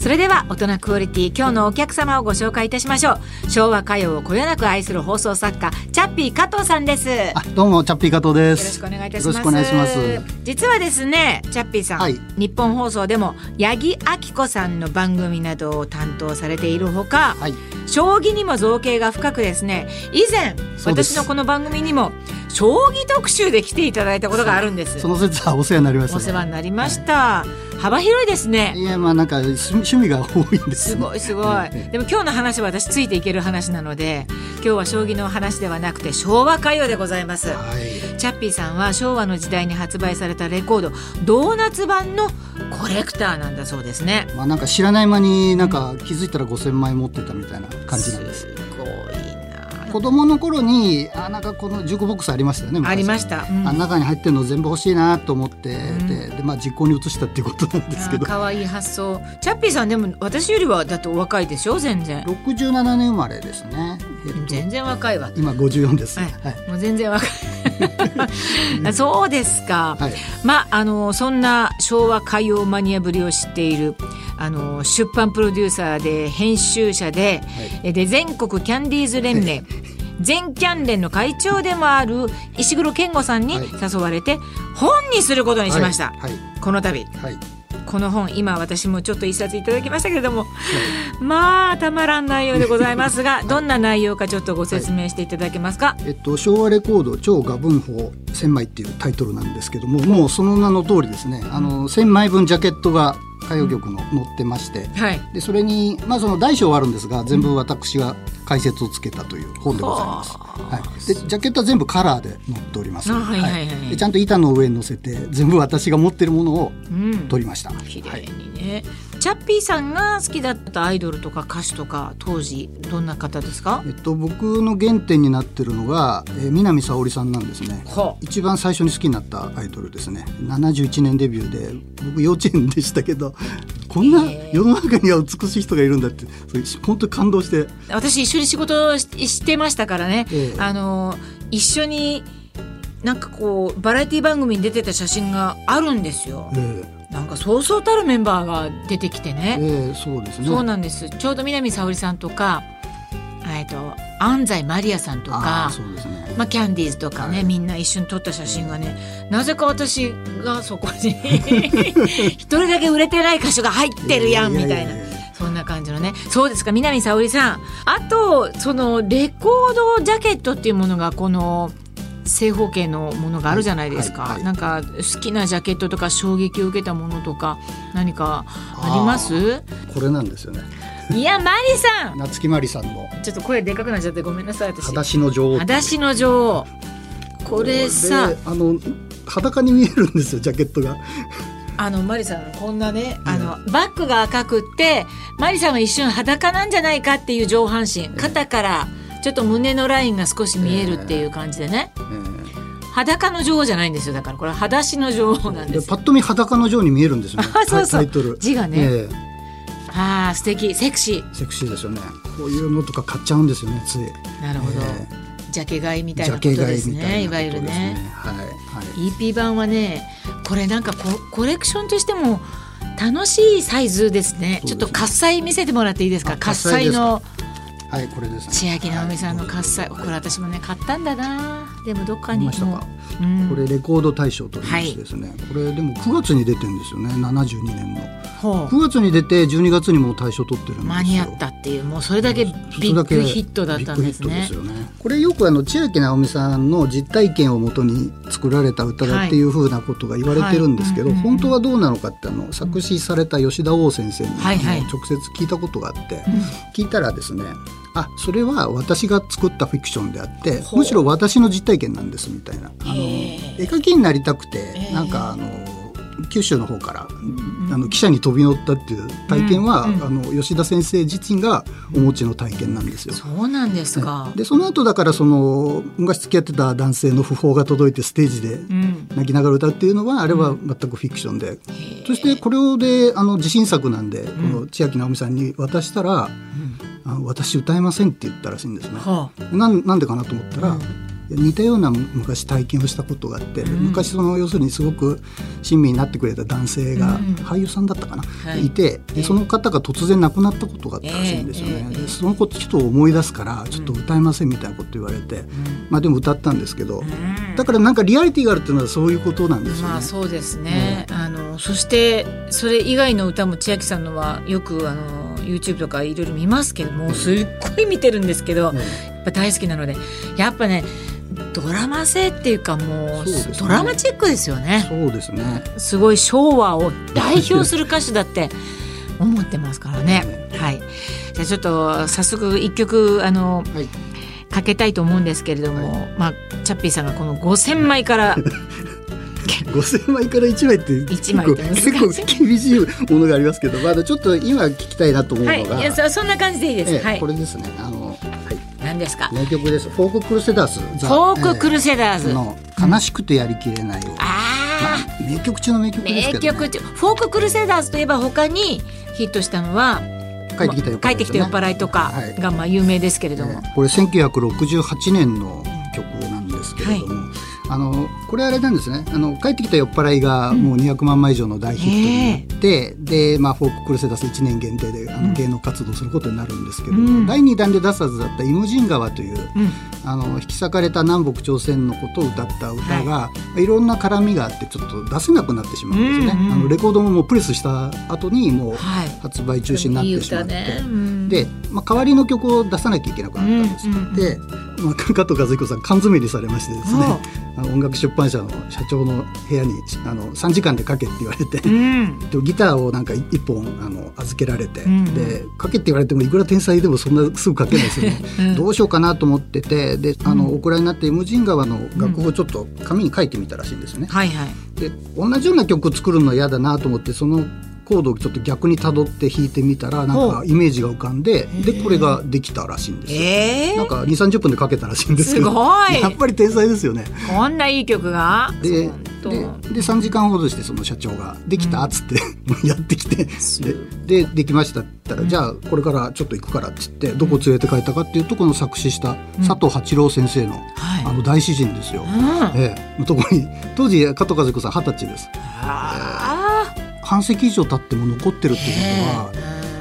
それでは大人クオリティ今日のお客様をご紹介いたしましょう。昭和歌謡をこよなく愛する放送作家チャッピー加藤さんです。どうもチャッピー加藤です。ろしくお願いいたします。よろしくお願いします。実はですねチャッピーさん、はい。日本放送でも八木亜希子さんの番組などを担当されているほか、はい。将棋にも造形が深くですね以前私のこの番組にも将棋特集で来ていただいたことがあるんです。その説はお世話になりましたお世話になりました、幅広いですね。いやまあなんか趣趣味が多いんですすごいすごい。でも今日の話は私ついていける話なので今日は将棋の話ではなくて昭和歌謡でございます。はい。チャッピーさんは昭和の時代に発売されたレコードドーナツ版のコレクターなんだそうですね。まあなんか知らない間になんか気づいたら5000枚持ってたみたいな感じなんです。すごい。な子供の頃にあなんかこの15ボックスありましたよねありましした、うん。あ中に入ってるの全部欲しいなと思って、ん。ででまあ実行に移したっていうことなんですけど。可愛い発想。チャッピーさんでも私よりはだってお若いでしょ？全然。67年生まれですね、えっと全然若いわ。今54です、ははい。いもう全然若い。あそうですか、はい。まああのそんな昭和歌謡マニアぶりを知っているあの出版プロデューサーで編集者で,、い。で全国キャンディーズ連盟全キャン連の会長でもある石黒健吾さんにはい。誘われて本にすることにしました、はい。この度。はい。この本今私もちょっと一冊いただきましたけれども、まあたまらん内容でございますが どんな内容かちょっとご説明していただけますか、えっと、昭和レコード超画文法1000枚っていうタイトルなんですけどももうその名の通りですね。あの1000枚分ジャケットが歌謡曲の載ってましてはい。でそれにまあその大小はあるんですが全部私が解説をつけたという本でございます。はい、でジャケットは全部カラーで載っております。あはいはいはい。でちゃんと板の上に載せて全部私が持ってるものをうん。撮りました。綺麗にね、チャッピーさんが好きだったアイドルとか歌手とか当時どんな方ですか？えっと僕の原点になってるのが、えー南沙織さんなんですね。は一番最初に好きになったアイドルですね。71年デビューで僕幼稚園でしたけどこんな世の中には美しい人がいるんだって本当に感動して。私一緒に仕事をししてましたからね、ええ。あの一緒になんかこうバラエティ番組に出てた写真があるんですよ。えなんかそうそうたるメンバーが出てきてえね、ええそうですね。そうなんです。ちょうど南沙織さんとかえっと安西マリアさんとあかあそうですね。まあ、キャンディーズとかね、はい。みんな一緒に撮った写真がねなぜか私がそこに 一人だけ売れてない歌手が入ってるやんみたいな。やや。やそんな感じのね。そうですか南沙織さん。あとそのレコードジャケットっていうものがこの正方形のものがあるじゃないですか、はいはい。なんか好きなジャケットとか衝撃を受けたものとか何かあります？これなんですよね。いやマリさん！夏木マリさんの。ちょっと声でかくなっちゃってごめんなさい私。裸足の女王。裸足の女王。これさ。であの裸に見えるんですよジャケットが。あのマリさんこんなね、あのバッグが赤くってマリさんは一瞬裸なんじゃないかっていう上半身。肩からちょっと胸のラインが少し見えるっていう感じでね、ええ裸の女王じゃないんですよ。だからこれ裸足の女王なんでですパッと見裸の女王に見えるんですよね。あ そうそう。タイトル。字がね。ええ。ああ素敵。セクシセクシーですよね。こういうのとか買っちゃうんですよねつい。ーなるほど、えジャケ買いみたいジャなことケ買いですね。いわゆるね。はいはい。EP 版はねこれなんかココレクションとしても楽しいサイズですね。ちょっと喝采見せてもらっていいですか？あ喝采のはいこれですね。ちあきなおみさんのはい喝采、これ私もね買ったんだな。でもどっかにもう、うん、これレコード大賞と言いましてですね、これでも9月に出てるんですよね。72年の。ほ9月に出て12月にもう大賞取ってるんですよ。う間に合ったっていうもうそれだけビッグヒットだったんですね。ですよね。これよくあのちあきなおみさんの実体験をもとに作られた歌だっていうふうなことが言われてるんですけど、はい。はい本当はどうなのかってあの作詞された吉田旺先生に、はいはい。直接聞いたことがあって、聞いたらですねあそれは私が作ったフィクションであってむしろ私の実体験なんですみたいな。あの絵描きになりたくてへーなんかあの九州の方から、あの汽車に飛び乗ったっていう体験は、うんうん。あの吉田先生自身がお持ちの体験なんですよ。そうなんですか、でその後だからその昔付き合ってた男性の訃報が届いてステージでうん。泣きながら歌うっていうのはあれは全くフィクションで、そしてこれをであの自信作なんで、この千秋直美さんに渡したら、あの私歌えませんって言ったらしいんですね。はなんなんでかなと思ったら、うん似たような昔体験をしたことがあって、うん。昔その要するにすごく親身になってくれた男性が、うん。俳優さんだったかな、はい。い、てええ。でその方が突然亡くなったことがあったらしいんですよね。ええええ。でそのことちょっと思い出すからちょっと歌えませんみたいなこと言われて、まあでも歌ったんですけど、うん。だからなんかリアリティがあるっていうのはそういうことなんですよね。まあそうですね、あのそしてそれ以外の歌も千秋さんのはよくあの YouTube とかいろいろ見ますけどもすっごい見てるんですけど、うん。やっぱ大好きなのでやっぱねドラマ性っていうかもうねドラマチックですよねそうですね。すごい昭和を代表する歌手だって思ってますからね。はい。じゃあちょっと早速一曲あのはい。かけたいと思うんですけれども、まあチャッピーさんがこの5000枚から 五千枚から一枚って一枚って難しい結構厳しいものがありますけど、まだちょっと今聞きたいなと思うはいのが、いやそそんな感じでいいです。ええはいこ。れですね。あのはい何ですか？名曲です。フォーククルセダーズ。フォーククルセダーズ。ええの悲しくてやりきれないを。まああ。あ名曲中の名曲ですけど、ね。名曲中フォーククルセダーズといえば他にヒットしたのは帰ってきたよ、帰ってきた酔っ払いとかはいがまあ有名ですけれども、ええこれ1968年の曲なんですけれども、あのこれあれなんですね。あの帰ってきた酔っ払いがもう200万枚以上の大ヒットになって、で、まあ、フォーククルセダス1年限定であの芸能活動することになるんですけれども、うん。第2弾で出すはずだった「イモジン川」といううん。あの引き裂かれた南北朝鮮のことを歌った歌が、い、ろんな絡みがあってちょっと出せなくなってしまうんですね。うんうんあのレコードももうプレスした後にもうはい。発売中止になってしまって。いい歌ね。うん。で、まあ、代わりの曲を出さなきゃいけなくなったんです。うんうんうん。で、まあ、加藤和彦さん缶詰にされましてですねあの音楽出版社の社長の部屋にあの3時間で書けって言われて、うん。でギターをなんか1本あの預けられて、うん。で書けって言われてもいくら天才でもそんなすぐ書けないですよね、うん。どうしようかなと思っててであの、うん。お蔵になって「イムジン川」の楽譜をちょっと紙に書いてみたらしいんですね。はいはい。で同じような曲を作るのは嫌だなと思ってそのコードをちょっと逆にたどって弾いてみたらなんほかイメージが浮かんででこれができたらしいんですよ。えなんか2 3 0分で書けたらしいんですけど。すごい。やっぱり天才ですよね。こんないい曲が。ででで3時間ほどしてその社長が「できた?」っつって やってきてすででできましたって言ったら、じゃあこれからちょっと行くからっつってどこ連れて帰ったかっていうとこの作詞した佐藤八郎先生の,、はい。あの大詩人ですよ。うん。ええ、のとこに当時加藤和彦さん二十歳です。あ半世紀以上経っても残ってるっていうこ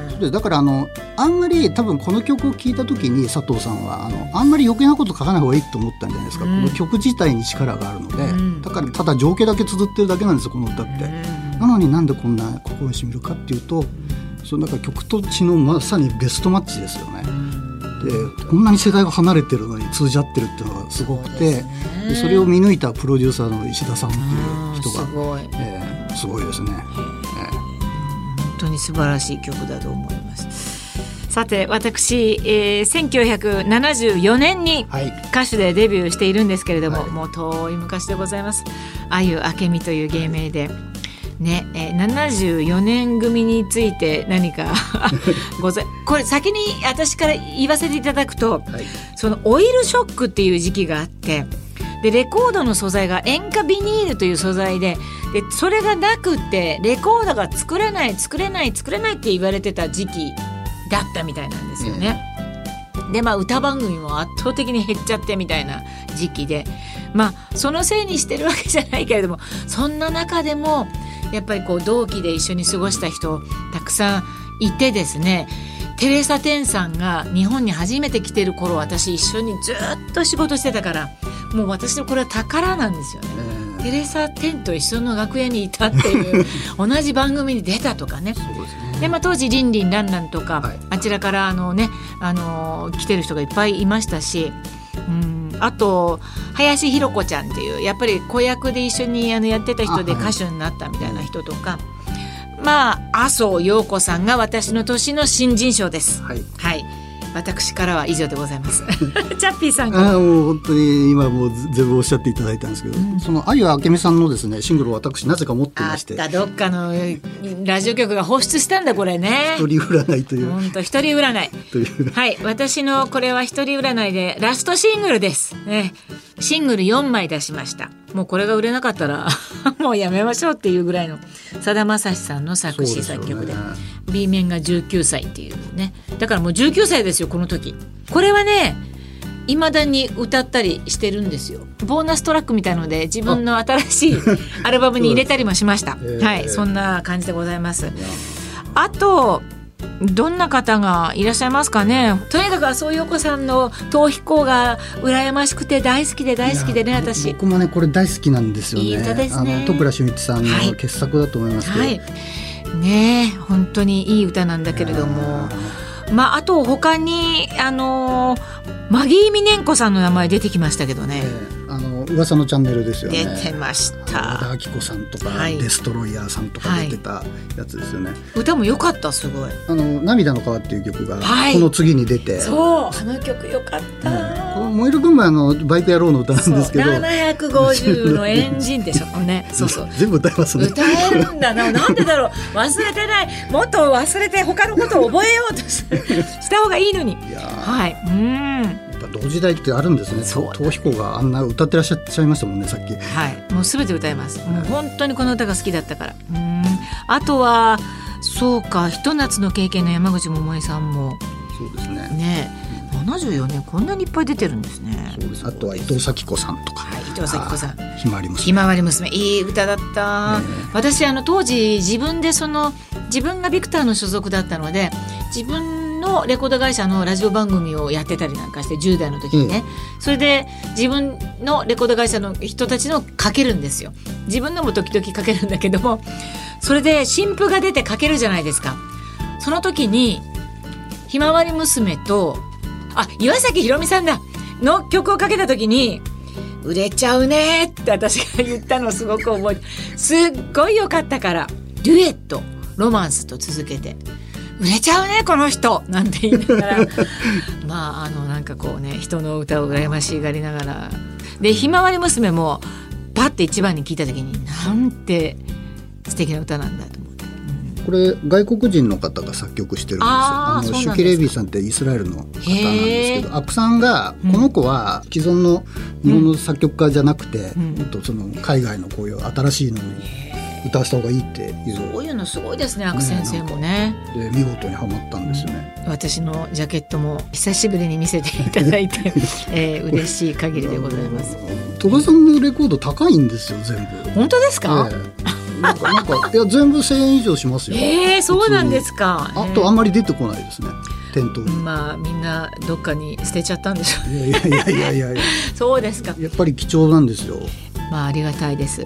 とは、でだからあのあんまり多分この曲を聴いた時に佐藤さんはあのあんまり余計なこと書かない方がいいと思ったんじゃないですか、うん。この曲自体に力があるので、うん。だからただ情景だけ綴ってるだけなんですよこの歌って。なのになんでこんな心にしみるかっていうとそのなんか曲と血のまさにベストマッチですよね。でこんなに世代が離れてるのに通じ合ってるっていうのがすごくてでそれを見抜いたプロデューサーの石田さんっていう人がす、ごい。えーすごいですね。本当に素晴らしい曲だと思います。さて私、えー、1974年にはい。歌手でデビューしているんですけれども、はい。もう遠い昔でございます。あゆあけみという芸名で。ね、えー、74年組について何か ござこれ先に私から言わせていただくとはい。そのオイルショックっていう時期があってでレコードの素材が塩化ビニールという素材ででそれがなくってレコードが作れない作れない作れないって言われてた時期だったみたいなんですよね。でまあ歌番組も圧倒的に減っちゃってみたいな時期でまあそのせいにしてるわけじゃないけれどもそんな中でもやっぱりこう同期で一緒に過ごした人たくさんいてですねテレサ・テンさんが日本に初めて来てる頃私一緒にずっと仕事してたからもう私のこれは宝なんですよね。えテレサ・テンと一緒の楽屋にいたっていう 同じ番組に出たとかね。ですね。で、まあ、当時リンリンランランとか、はい。あちらからあのねあの来てる人がいっぱいいましたしうんあと林弘子ちゃんっていうやっぱり子役で一緒にあのやってた人で歌手になったみたいな人とか、まあ麻生陽子さんが私の年の新人賞です。はいはい私からは以上でございます。チャッピーさんからああもう本当に今もう全部おっしゃっていただいたんですけど、そのあゆあけみさんのですねシングルを私なぜか持ってましてどっかのラジオ局が放出したんだこれね。一人占いという、本当一人占い。というはい、私のこれは一人占いでラストシングルです。ね、シングル4枚出しました。もうこれが売れなかったら もうやめましょうっていうぐらいのさだまさしさんの作詞作曲ででね。B 面が19歳っていうね。だからもう19歳ですよこの時。これはねいまだに歌ったりしてるんですよ。ボーナストラックみたいので自分の新しい アルバムに入れたりもしました、えーはいそんな感じでございます。あとどんな方がいらっしゃいますかね？とにかく麻生陽子さんの逃避行が羨ましくて大好きで大好きでね私。僕もねこれ大好きなんですよね。いい歌ですね。あの戸倉俊一さんはい。の傑作だと思いますけど、はい。ねえ本当にいい歌なんだけれども。まああと他にあのマギー・ミネンコさんの名前出てきましたけどね、えー噂のチャンネルですよね。出てまし和田たアキ子さんとか、はい。デストロイヤーさんとか出てたやつですよね、歌も良かったすごい。あの涙の川っていう曲がはい。この次に出て、そうあの曲良かった、この燃える群馬あのバイク野郎の歌なんですけど。そう750のエンジンでしょ。ね。そうそう。全部歌いますね。歌えるんだな。なんでだろう。忘れてない。もっと忘れて他のことを覚えようとしした方がいいのに。いやー。はい。うん同時代ってあるんですね。そう。逃避行があんな歌ってらっしゃいましたもんねさっき。はい、もうすべて歌います。もう本当にこの歌が好きだったから。うん。あとは、そうか、ひと夏の経験の山口百恵さんも。そうですね。ね、74年こんなにいっぱい出てるんですね。そうです。あとは伊藤咲子さんとか。はい、伊藤咲子さん。あひまわり娘。ひまわり娘。いい歌だった、ね私あの当時自分でその自分がビクターの所属だったので自分のレコード会社のラジオ番組をやってたりなんかして10代の時にね、それで自分のレコード会社の人たちのかけるんですよ。自分のも時々かけるんだけどもそれで新譜が出てかけるじゃないですか。その時にひまわり娘とあ岩崎宏美さんだ。の曲をかけた時に売れちゃうねって私が言ったのをすごく覚えてすっごい良かったからデュエットロマンスと続けて売れちゃうねこの人。なんて言いながら。まああのなんかこうね人の歌を羨ましがりながら。でひまわり娘もパッて一番に聞いた時になんて素敵な歌なんだと思って。これ外国人の方が作曲してるんですよ。あのシュキレイビーさんってイスラエルの方なんですけへどアップさんがこの子は既存の日本の作曲家じゃなくて、ん。もっとその海外のこういう新しいのに歌わせた方がいいっていういうのすごいですね、アク先生もね。で見事にはまったんですよね。私のジャケットも久しぶりに見せていただいて、えー、嬉しい限りでございます。戸田さんのレコード高いんですよ全部。本当ですか？ええなんかなんかいや 全部1000円以上しますよ。ええー、そうなんですか。あとあんまり出てこないですね店頭に。まあみんなどっかに捨てちゃったんでしょいやいやいやいやいやう。そうですか。やっぱり貴重なんですよ。まあありがたいです。